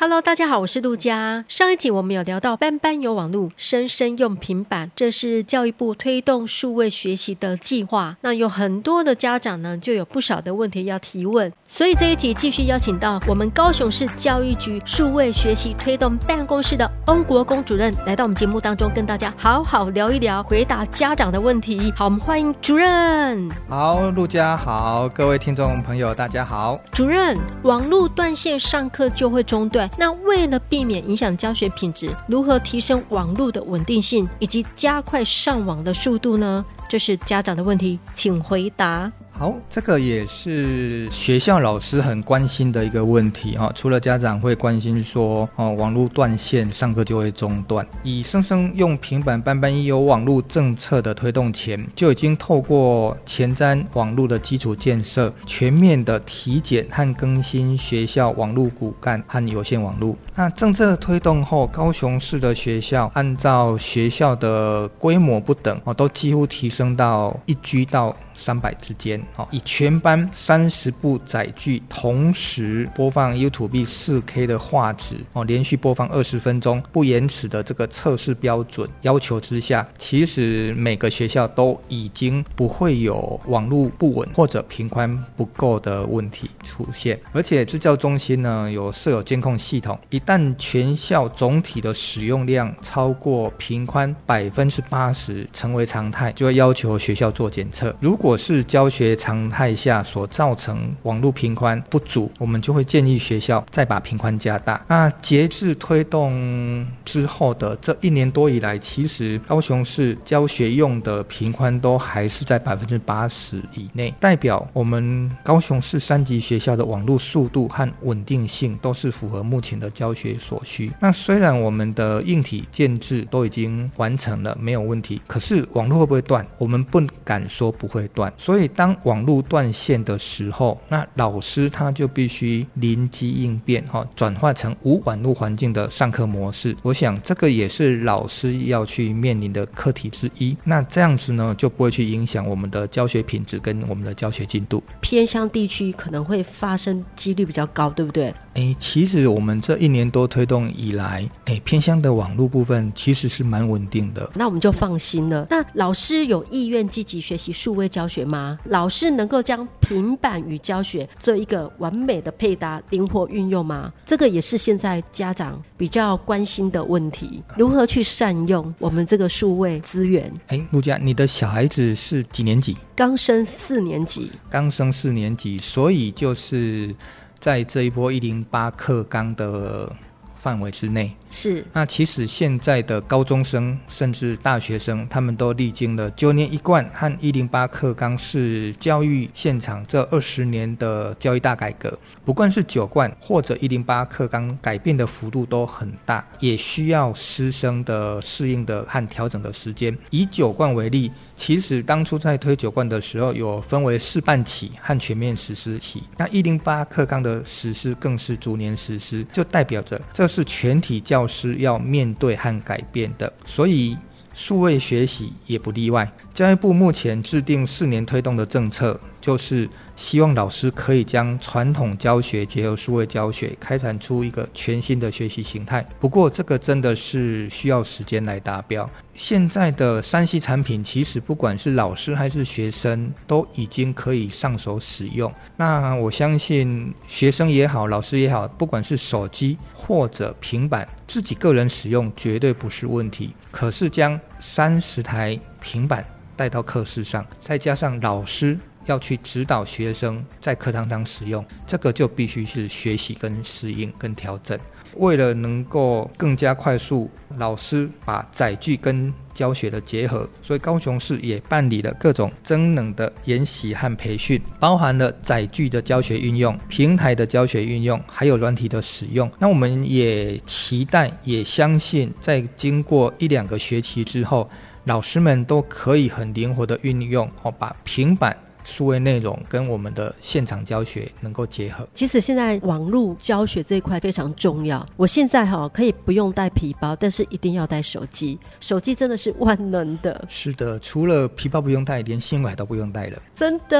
？Hello，大家好，我是陆佳。上一集我们有聊到班班有网络，生生用平板，这是教育部推动数位学习的计划。那有很多的家长呢，就有不少的问题要提问。所以这一集继续邀请到我们高雄市教育局数位学习推动办公室的翁国公主任来到我们节目当中，跟大家好好聊一聊，回答家长的问题。好，我们欢迎主任。好，陆佳好，各位听众朋友，大家好。主任，网络断线，上课就会中断。那为了避免影响教学品质，如何提升网络的稳定性，以及加快上网的速度呢？这是家长的问题，请回答。好，这个也是学校老师很关心的一个问题哈。除了家长会关心说，哦，网络断线，上课就会中断。以生生用平板班班一有网络政策的推动前，就已经透过前瞻网络的基础建设，全面的体检和更新学校网络骨干和有线网络。那政策推动后，高雄市的学校按照学校的规模不等哦，都几乎提升到一居到。三百之间，哦，以全班三十部载具同时播放 YouTube 四 K 的画质，哦，连续播放二十分钟不延迟的这个测试标准要求之下，其实每个学校都已经不会有网络不稳或者频宽不够的问题出现。而且支教中心呢有设有监控系统，一旦全校总体的使用量超过频宽百分之八十成为常态，就会要求学校做检测。如果果是教学常态下所造成网络频宽不足，我们就会建议学校再把频宽加大。那截至推动之后的这一年多以来，其实高雄市教学用的频宽都还是在百分之八十以内，代表我们高雄市三级学校的网络速度和稳定性都是符合目前的教学所需。那虽然我们的硬体建制都已经完成了，没有问题，可是网络会不会断？我们不敢说不会。所以，当网络断线的时候，那老师他就必须临机应变，哈，转化成无网络环境的上课模式。我想，这个也是老师要去面临的课题之一。那这样子呢，就不会去影响我们的教学品质跟我们的教学进度。偏乡地区可能会发生几率比较高，对不对？诶，其实我们这一年多推动以来，诶，偏乡的网络部分其实是蛮稳定的。那我们就放心了。那老师有意愿积极学习数位教学吗？老师能够将平板与教学做一个完美的配搭、灵活运用吗？这个也是现在家长比较关心的问题。如何去善用我们这个数位资源？诶，陆佳，你的小孩子是几年级？刚升四年级。刚升四年级，所以就是。在这一波一零八课纲的范围之内。是，那其实现在的高中生甚至大学生，他们都历经了九年一贯和一零八课纲是教育现场这二十年的教育大改革。不管是九贯或者一零八课纲，改变的幅度都很大，也需要师生的适应的和调整的时间。以九贯为例，其实当初在推九贯的时候，有分为试办期和全面实施期。那一零八课纲的实施更是逐年实施，就代表着这是全体。教师要面对和改变的，所以数位学习也不例外。教育部目前制定四年推动的政策，就是希望老师可以将传统教学结合数位教学，开展出一个全新的学习形态。不过，这个真的是需要时间来达标。现在的三 C 产品，其实不管是老师还是学生，都已经可以上手使用。那我相信学生也好，老师也好，不管是手机或者平板，自己个人使用绝对不是问题。可是将三十台平板带到课室上，再加上老师要去指导学生在课堂上使用，这个就必须是学习跟适应跟调整。为了能够更加快速，老师把载具跟教学的结合，所以高雄市也办理了各种增能的研习和培训，包含了载具的教学运用、平台的教学运用，还有软体的使用。那我们也期待，也相信，在经过一两个学期之后，老师们都可以很灵活的运用，哦，把平板数位内容跟我们的现场教学能够结合。其实现在网络教学这一块非常重要。我现在哈可以不用带皮包，但是一定要带手机。手机真的是万能的。是的，除了皮包不用带，连信用卡都不用带了。真的。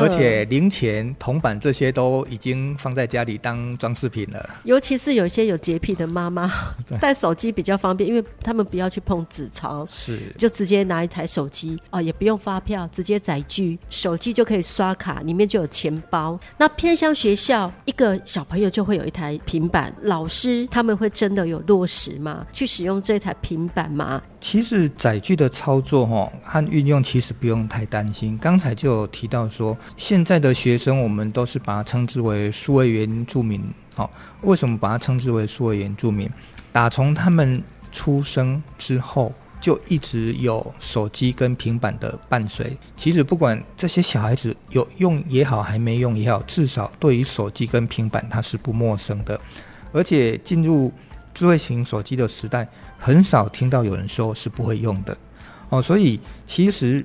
而且零钱、铜板这些都已经放在家里当装饰品了。尤其是有一些有洁癖的妈妈，带手机比较方便，因为他们不要去碰纸钞，是就直接拿一台手机哦，也不用发票，直接载具，手就可以刷卡，里面就有钱包。那偏乡学校一个小朋友就会有一台平板，老师他们会真的有落实吗？去使用这台平板吗？其实载具的操作哈和运用其实不用太担心。刚才就有提到说，现在的学生我们都是把它称之为数位原住民。好，为什么把它称之为数位原住民？打从他们出生之后。就一直有手机跟平板的伴随。其实不管这些小孩子有用也好，还没用也好，至少对于手机跟平板它是不陌生的。而且进入智慧型手机的时代，很少听到有人说是不会用的。哦，所以其实。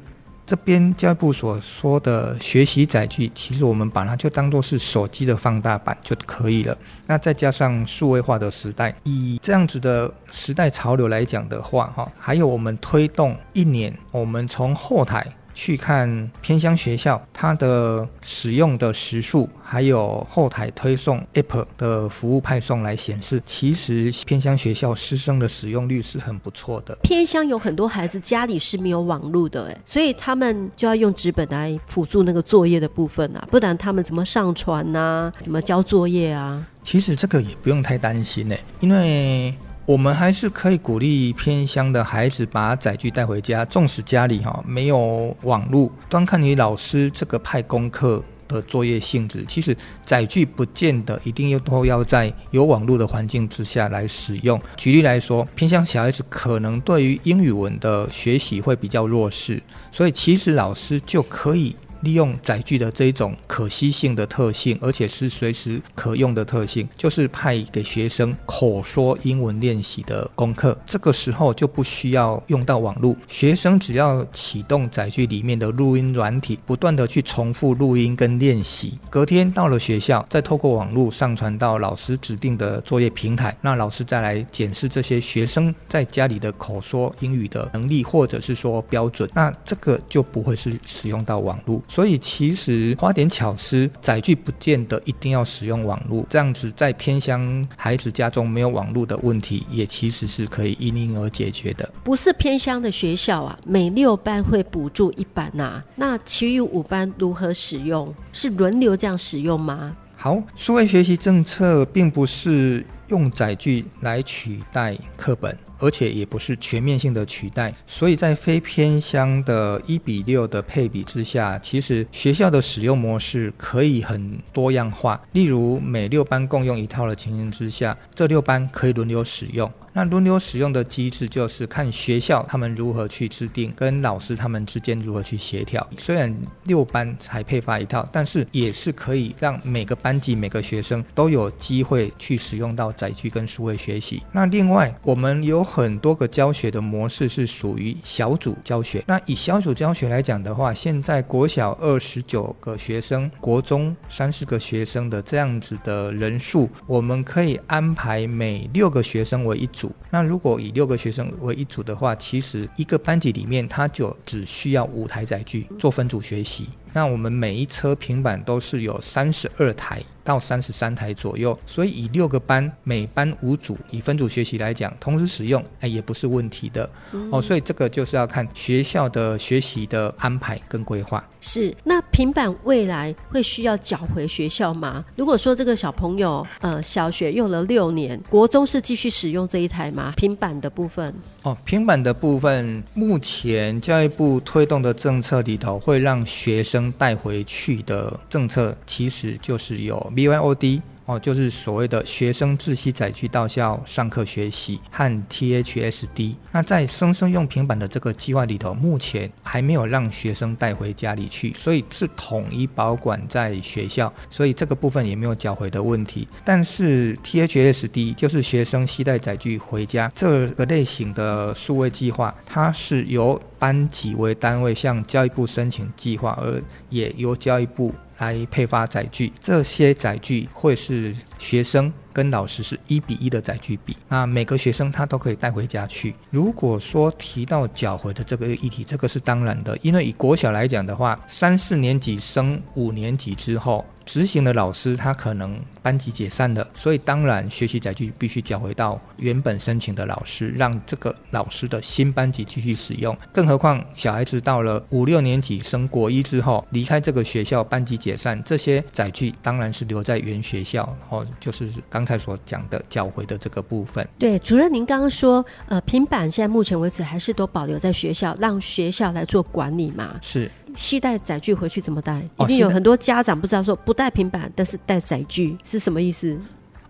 这边教育部所说的学习载具，其实我们把它就当做是手机的放大版就可以了。那再加上数位化的时代，以这样子的时代潮流来讲的话，哈，还有我们推动一年，我们从后台。去看偏乡学校，它的使用的时数，还有后台推送 App 的服务派送来显示，其实偏乡学校师生的使用率是很不错的。偏乡有很多孩子家里是没有网络的，哎，所以他们就要用纸本来辅助那个作业的部分啊，不然他们怎么上传啊？怎么交作业啊？其实这个也不用太担心呢，因为。我们还是可以鼓励偏乡的孩子把载具带回家，纵使家里哈没有网络，端看你老师这个派功课的作业性质。其实载具不见得一定要都要在有网络的环境之下来使用。举例来说，偏乡小孩子可能对于英语文的学习会比较弱势，所以其实老师就可以。利用载具的这一种可携性的特性，而且是随时可用的特性，就是派给学生口说英文练习的功课。这个时候就不需要用到网络，学生只要启动载具里面的录音软体，不断地去重复录音跟练习。隔天到了学校，再透过网络上传到老师指定的作业平台，那老师再来检视这些学生在家里的口说英语的能力，或者是说标准，那这个就不会是使用到网络。所以其实花点巧思，载具不见得一定要使用网络。这样子在偏乡孩子家中没有网络的问题，也其实是可以因应而解决的。不是偏乡的学校啊，每六班会补助一班呐、啊，那其余五班如何使用？是轮流这样使用吗？好，数位学习政策并不是用载具来取代课本。而且也不是全面性的取代，所以在非偏乡的一比六的配比之下，其实学校的使用模式可以很多样化。例如，每六班共用一套的情形之下，这六班可以轮流使用。那轮流使用的机制就是看学校他们如何去制定，跟老师他们之间如何去协调。虽然六班才配发一套，但是也是可以让每个班级每个学生都有机会去使用到载具跟数位学习。那另外，我们有很多个教学的模式是属于小组教学。那以小组教学来讲的话，现在国小二十九个学生，国中三十个学生的这样子的人数，我们可以安排每六个学生为一组。那如果以六个学生为一组的话，其实一个班级里面他就只需要五台载具做分组学习。那我们每一车平板都是有三十二台。到三十三台左右，所以以六个班，每班五组，以分组学习来讲，同时使用，哎，也不是问题的、嗯、哦。所以这个就是要看学校的学习的安排跟规划。是，那平板未来会需要缴回学校吗？如果说这个小朋友，呃，小学用了六年，国中是继续使用这一台吗？平板的部分？哦，平板的部分，目前教育部推动的政策里头，会让学生带回去的政策，其实就是有。BYOD 哦，就是所谓的学生自携载具到校上课学习和 THSD。那在生生用平板的这个计划里头，目前还没有让学生带回家里去，所以是统一保管在学校，所以这个部分也没有缴回的问题。但是 THSD 就是学生携带载具回家这个类型的数位计划，它是由班级为单位向教育部申请计划，而也由教育部来配发载具。这些载具会是学生跟老师是一比一的载具比，那每个学生他都可以带回家去。如果说提到缴回的这个议题，这个是当然的，因为以国小来讲的话，三四年级升五年级之后。执行的老师他可能班级解散了，所以当然学习载具必须缴回到原本申请的老师，让这个老师的新班级继续使用。更何况小孩子到了五六年级升国一之后，离开这个学校，班级解散，这些载具当然是留在原学校，哦，就是刚才所讲的缴回的这个部分。对，主任您刚刚说，呃，平板现在目前为止还是都保留在学校，让学校来做管理嘛？是。携带载具回去怎么带？一定有很多家长不知道说不带平板，但是带载具是什么意思？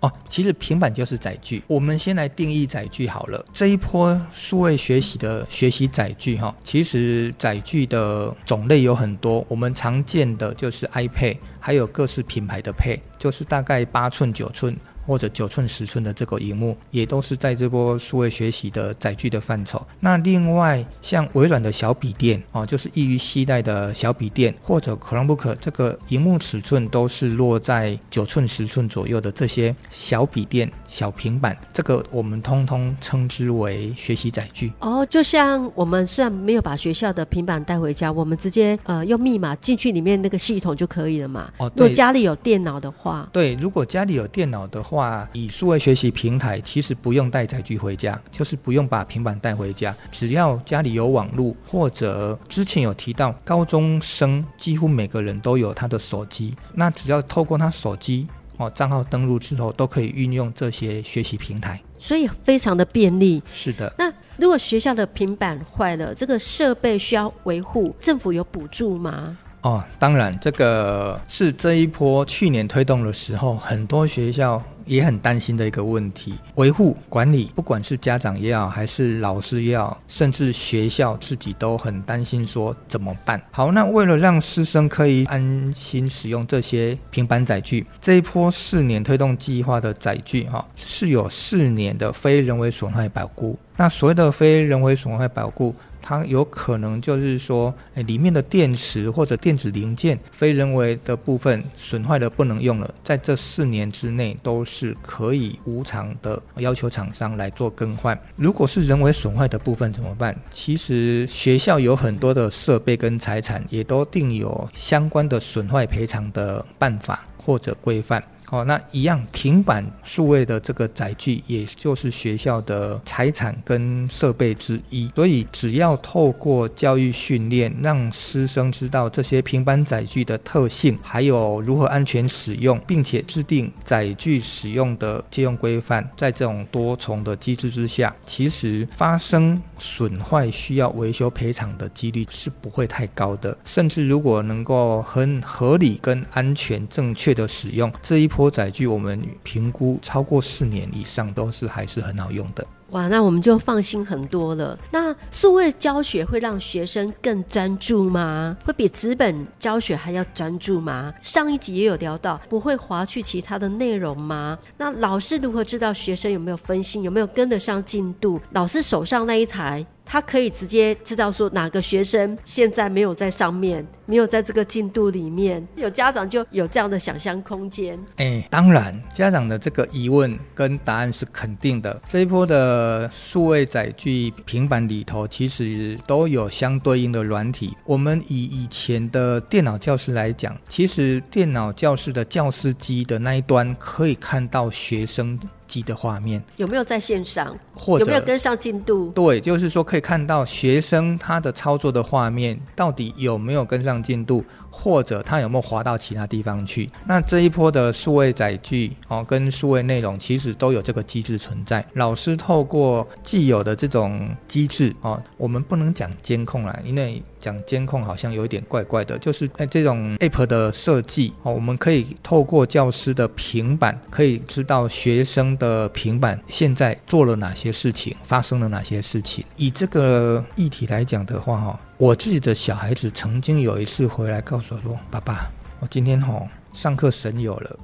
哦，其实平板就是载具。我们先来定义载具好了。这一波数位学习的学习载具哈，其实载具的种类有很多。我们常见的就是 iPad，还有各式品牌的 Pad，就是大概八寸、九寸。或者九寸、十寸的这个荧幕，也都是在这波数位学习的载具的范畴。那另外像微软的小笔电哦，就是易于携带的小笔电，或者 Chromebook 这个荧幕尺寸都是落在九寸、十寸左右的这些小笔电、小平板，这个我们通通称之为学习载具。哦，就像我们虽然没有把学校的平板带回家，我们直接呃用密码进去里面那个系统就可以了嘛。哦，对。如果家里有电脑的话，对，如果家里有电脑的话。话以数位学习平台，其实不用带载具回家，就是不用把平板带回家，只要家里有网络，或者之前有提到高中生几乎每个人都有他的手机，那只要透过他手机哦账号登录之后，都可以运用这些学习平台，所以非常的便利。是的，那如果学校的平板坏了，这个设备需要维护，政府有补助吗？哦，当然，这个是这一波去年推动的时候，很多学校也很担心的一个问题。维护管理，不管是家长也好，还是老师也好，甚至学校自己都很担心，说怎么办？好，那为了让师生可以安心使用这些平板载具，这一波四年推动计划的载具，哈，是有四年的非人为损坏保固。那所谓的非人为损坏保固。它有可能就是说，诶，里面的电池或者电子零件非人为的部分损坏了不能用了，在这四年之内都是可以无偿的要求厂商来做更换。如果是人为损坏的部分怎么办？其实学校有很多的设备跟财产，也都定有相关的损坏赔偿的办法或者规范。哦，那一样平板数位的这个载具，也就是学校的财产跟设备之一。所以，只要透过教育训练，让师生知道这些平板载具的特性，还有如何安全使用，并且制定载具使用的借用规范，在这种多重的机制之下，其实发生损坏需要维修赔偿的几率是不会太高的。甚至如果能够很合理跟安全正确的使用这一。多载具，我们评估超过四年以上都是还是很好用的。哇，那我们就放心很多了。那数位教学会让学生更专注吗？会比纸本教学还要专注吗？上一集也有聊到，不会划去其他的内容吗？那老师如何知道学生有没有分心，有没有跟得上进度？老师手上那一台。他可以直接知道说哪个学生现在没有在上面，没有在这个进度里面，有家长就有这样的想象空间。哎、当然，家长的这个疑问跟答案是肯定的。这一波的数位载具平板里头，其实都有相对应的软体。我们以以前的电脑教室来讲，其实电脑教室的教师机的那一端可以看到学生机的画面有没有在线上，或者有没有跟上进度？对，就是说可以看到学生他的操作的画面到底有没有跟上进度。或者他有没有滑到其他地方去。那这一波的数位载具哦，跟数位内容其实都有这个机制存在。老师透过既有的这种机制哦，我们不能讲监控啦，因为讲监控好像有一点怪怪的。就是在这种 App 的设计哦，我们可以透过教师的平板，可以知道学生的平板现在做了哪些事情，发生了哪些事情。以这个议题来讲的话，哈。我自己的小孩子曾经有一次回来告诉我说：“爸爸，我今天吼上课神游了。”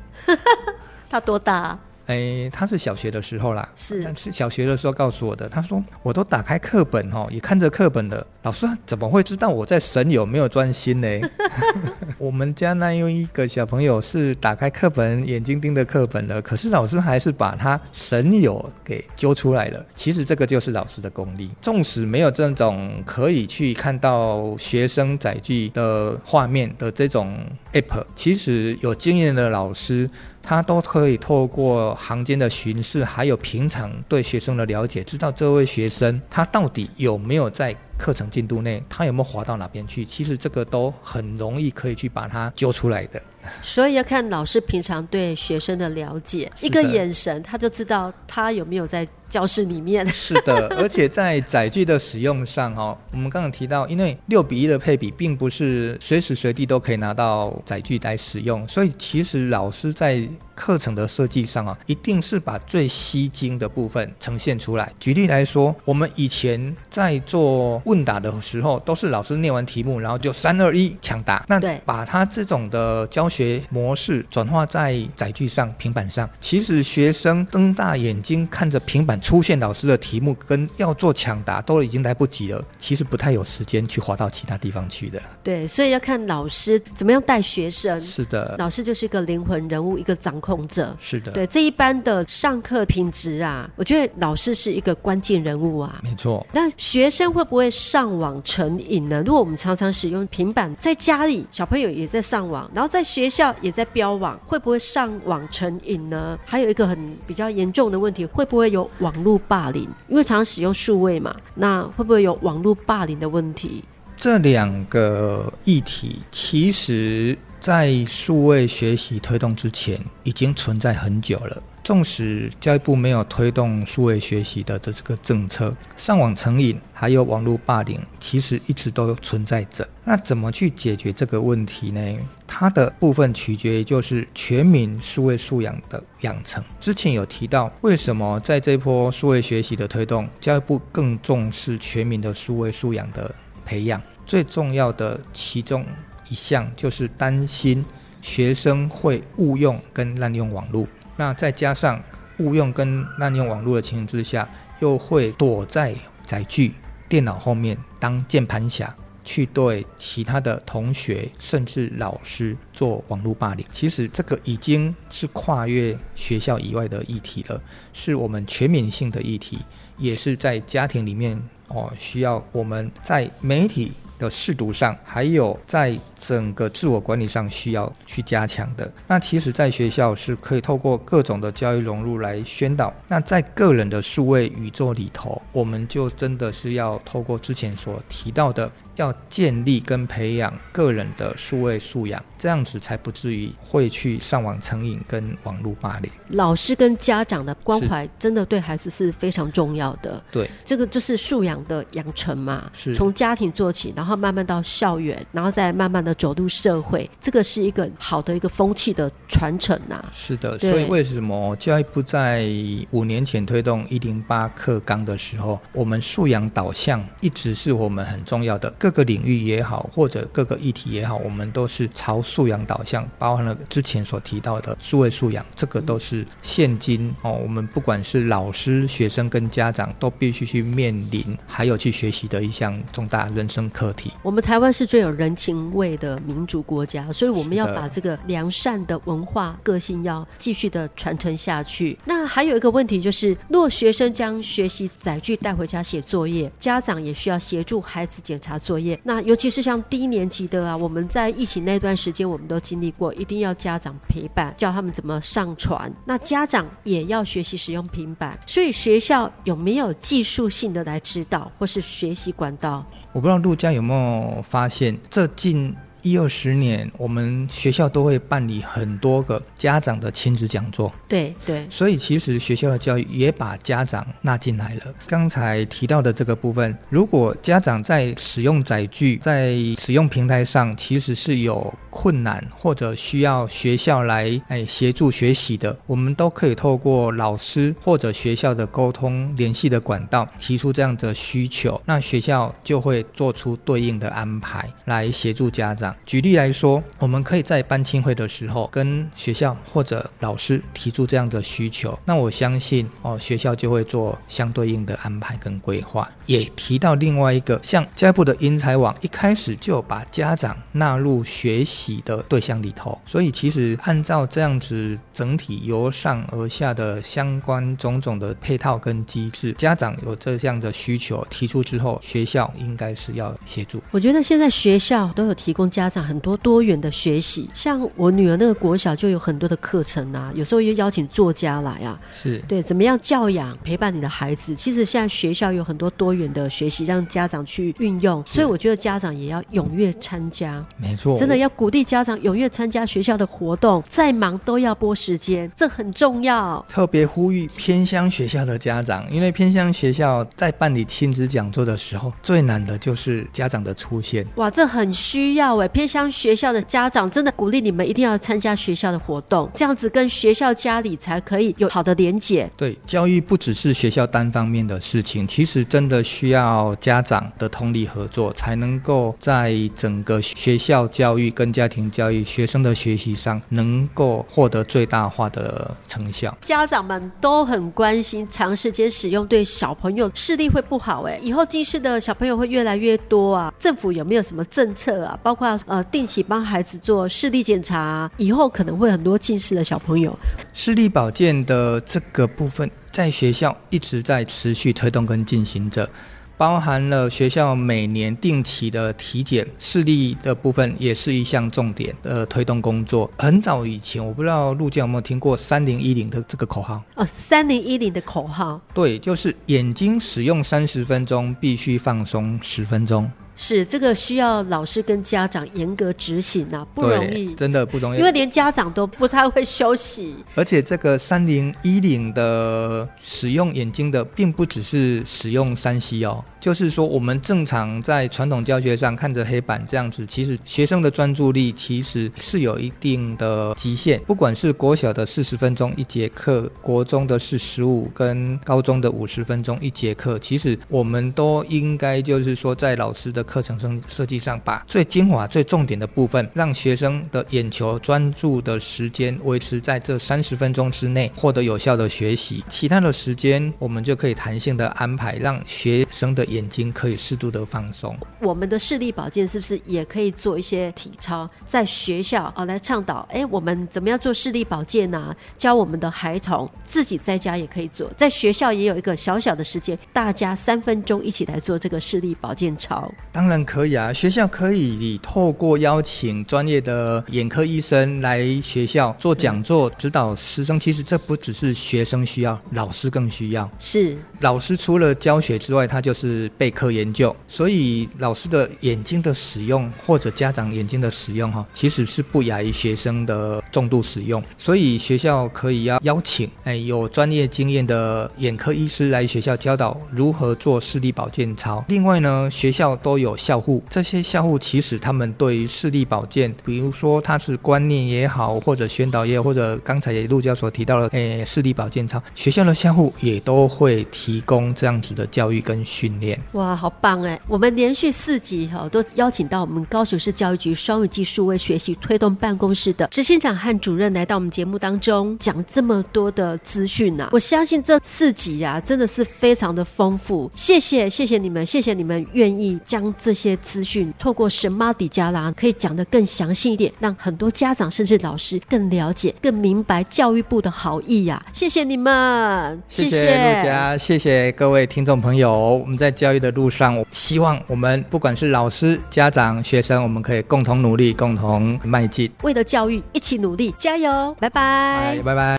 他多大啊？哎，他是小学的时候啦，是，但是小学的时候告诉我的。他说，我都打开课本哦，也看着课本的老师怎么会知道我在神有没有专心呢？我们家那有一个小朋友是打开课本，眼睛盯着课本的，可是老师还是把他神游给揪出来了。其实这个就是老师的功力，纵使没有这种可以去看到学生载具的画面的这种 app，其实有经验的老师。他都可以透过行间的巡视，还有平常对学生的了解，知道这位学生他到底有没有在课程进度内，他有没有滑到哪边去。其实这个都很容易可以去把他揪出来的。所以要看老师平常对学生的了解，一个眼神他就知道他有没有在教室里面。是的，而且在载具的使用上哦，我们刚刚提到，因为六比一的配比并不是随时随地都可以拿到载具来使用，所以其实老师在课程的设计上啊，一定是把最吸睛的部分呈现出来。举例来说，我们以前在做问答的时候，都是老师念完题目，然后就三二一抢答。那把他这种的教学模式转化在载具上、平板上，其实学生瞪大眼睛看着平板出现老师的题目，跟要做抢答都已经来不及了。其实不太有时间去滑到其他地方去的。对，所以要看老师怎么样带学生。是的，老师就是一个灵魂人物，一个掌控者。是的，对这一班的上课品质啊，我觉得老师是一个关键人物啊。没错。那学生会不会上网成瘾呢？如果我们常常使用平板，在家里小朋友也在上网，然后在学校也在标网，会不会上网成瘾呢？还有一个很比较严重的问题，会不会有网络霸凌？因为常常使用数位嘛，那会不会有网络霸凌的问题？这两个议题其实，在数位学习推动之前，已经存在很久了。纵使教育部没有推动数位学习的这个政策，上网成瘾还有网络霸凌，其实一直都存在着。那怎么去解决这个问题呢？它的部分取决于就是全民数位素养的养成。之前有提到，为什么在这波数位学习的推动，教育部更重视全民的数位素养的培养？最重要的其中一项就是担心学生会误用跟滥用网络。那再加上误用跟滥用网络的情形之下，又会躲在载具、电脑后面当键盘侠，去对其他的同学甚至老师做网络霸凌。其实这个已经是跨越学校以外的议题了，是我们全民性的议题，也是在家庭里面哦，需要我们在媒体的试读上，还有在整个自我管理上需要去加强的。那其实，在学校是可以透过各种的教育融入来宣导。那在个人的数位宇宙里头，我们就真的是要透过之前所提到的。要建立跟培养个人的数位素养，这样子才不至于会去上网成瘾跟网络霸凌。老师跟家长的关怀真的对孩子是非常重要的。对，这个就是素养的养成嘛，是从家庭做起，然后慢慢到校园，然后再慢慢的走入社会，这个是一个好的一个风气的传承呐。是的，所以为什么教育部在五年前推动一零八课纲的时候，我们素养导向一直是我们很重要的。各个领域也好，或者各个议题也好，我们都是朝素养导向，包含了之前所提到的数位素养，这个都是现今哦，我们不管是老师、学生跟家长都必须去面临，还有去学习的一项重大人生课题。我们台湾是最有人情味的民主国家，所以我们要把这个良善的文化个性要继续的传承下去。那还有一个问题就是，若学生将学习载具带回家写作业，家长也需要协助孩子检查作。作业，那尤其是像低年级的啊，我们在疫情那段时间，我们都经历过，一定要家长陪伴，教他们怎么上传。那家长也要学习使用平板，所以学校有没有技术性的来指导或是学习管道？我不知道陆家有没有发现，这近一二十年，我们学校都会办理很多个家长的亲子讲座。对对，所以其实学校的教育也把家长纳进来了。刚才提到的这个部分，如果家长在使用载具、在使用平台上，其实是有困难或者需要学校来哎协助学习的，我们都可以透过老师或者学校的沟通联系的管道提出这样的需求，那学校就会做出对应的安排来协助家长。举例来说，我们可以在班亲会的时候跟学校或者老师提出这样的需求，那我相信哦学校就会做相对应的安排跟规划。也提到另外一个，像教育部的英才网一开始就把家长纳入学习的对象里头，所以其实按照这样子整体由上而下的相关种种的配套跟机制，家长有这样的需求提出之后，学校应该是要协助。我觉得现在学校都有提供家长很多多元的学习，像我女儿那个国小就有很多的课程啊，有时候又邀请作家来啊，是对怎么样教养陪伴你的孩子。其实现在学校有很多多元的学习，让家长去运用，所以我觉得家长也要踊跃参加。没错，真的要鼓励家长踊跃参加学校的活动，再忙都要拨时间，这很重要。特别呼吁偏乡学校的家长，因为偏乡学校在办理亲子讲座的时候，最难的就是家长的出现。哇，这很需要哎！偏向学校的家长真的鼓励你们一定要参加学校的活动，这样子跟学校家里才可以有好的连结。对，教育不只是学校单方面的事情，其实真的需要家长的通力合作，才能够在整个学校教育跟家庭教育、学生的学习上，能够获得最大化的成效。家长们都很关心，长时间使用对小朋友视力会不好哎，以后近视的小朋友会越来越多啊。政府有没有什么政策啊？包括呃，定期帮孩子做视力检查啊，以后可能会很多近视的小朋友。视力保健的这个部分，在学校一直在持续推动跟进行着。包含了学校每年定期的体检，视力的部分也是一项重点的推动工作。很早以前，我不知道陆家有没有听过“三零一零”的这个口号？哦，“三零一零”的口号，对，就是眼睛使用三十分钟，必须放松十分钟。是这个需要老师跟家长严格执行啊，不容易，真的不容易，因为连家长都不太会休息。而且这个三零一零的使用眼睛的，并不只是使用三 C 哦，就是说我们正常在传统教学上看着黑板这样子，其实学生的专注力其实是有一定的极限。不管是国小的四十分钟一节课，国中的是十五，跟高中的五十分钟一节课，其实我们都应该就是说在老师的课程设设计上，把最精华、最重点的部分，让学生的眼球专注的时间维持在这三十分钟之内，获得有效的学习。其他的时间，我们就可以弹性的安排，让学生的眼睛可以适度的放松。我们的视力保健是不是也可以做一些体操，在学校啊来倡导？哎，我们怎么样做视力保健呢、教我们的孩童自己在家也可以做，在学校也有一个小小的时间，大家三分钟一起来做这个视力保健操。当然可以啊，学校可以透过邀请专业的眼科医生来学校做讲座，指导师生。其实这不只是学生需要，老师更需要。是，老师除了教学之外，他就是备课研究。所以老师的眼睛的使用，或者家长眼睛的使用，哈，其实是不亚于学生的重度使用。所以学校可以要邀请，哎，有专业经验的眼科医师来学校教导如何做视力保健操。另外呢，学校都有。有校护，这些校护其实他们对于视力保健，比如说他是观念也好，或者宣导也好，或者刚才陆教授提到了，诶，视力保健操，学校的校护也都会提供这样子的教育跟训练。哇，好棒哎！我们连续四集哈，都邀请到我们高雄市教育局双语技术为学习推动办公室的执行长和主任来到我们节目当中，讲这么多的资讯呐！我相信这四集啊，真的是非常的丰富。谢谢，谢谢你们，谢谢你们愿意将。这些资讯透过神妈底加拉可以讲得更详细一点，让很多家长甚至老师更了解、更明白教育部的好意呀、啊！谢谢你们，谢谢陆家，谢谢各位听众朋友。我们在教育的路上，我希望我们不管是老师、家长、学生，我们可以共同努力，共同迈进，为了教育一起努力，加油！拜拜，拜拜。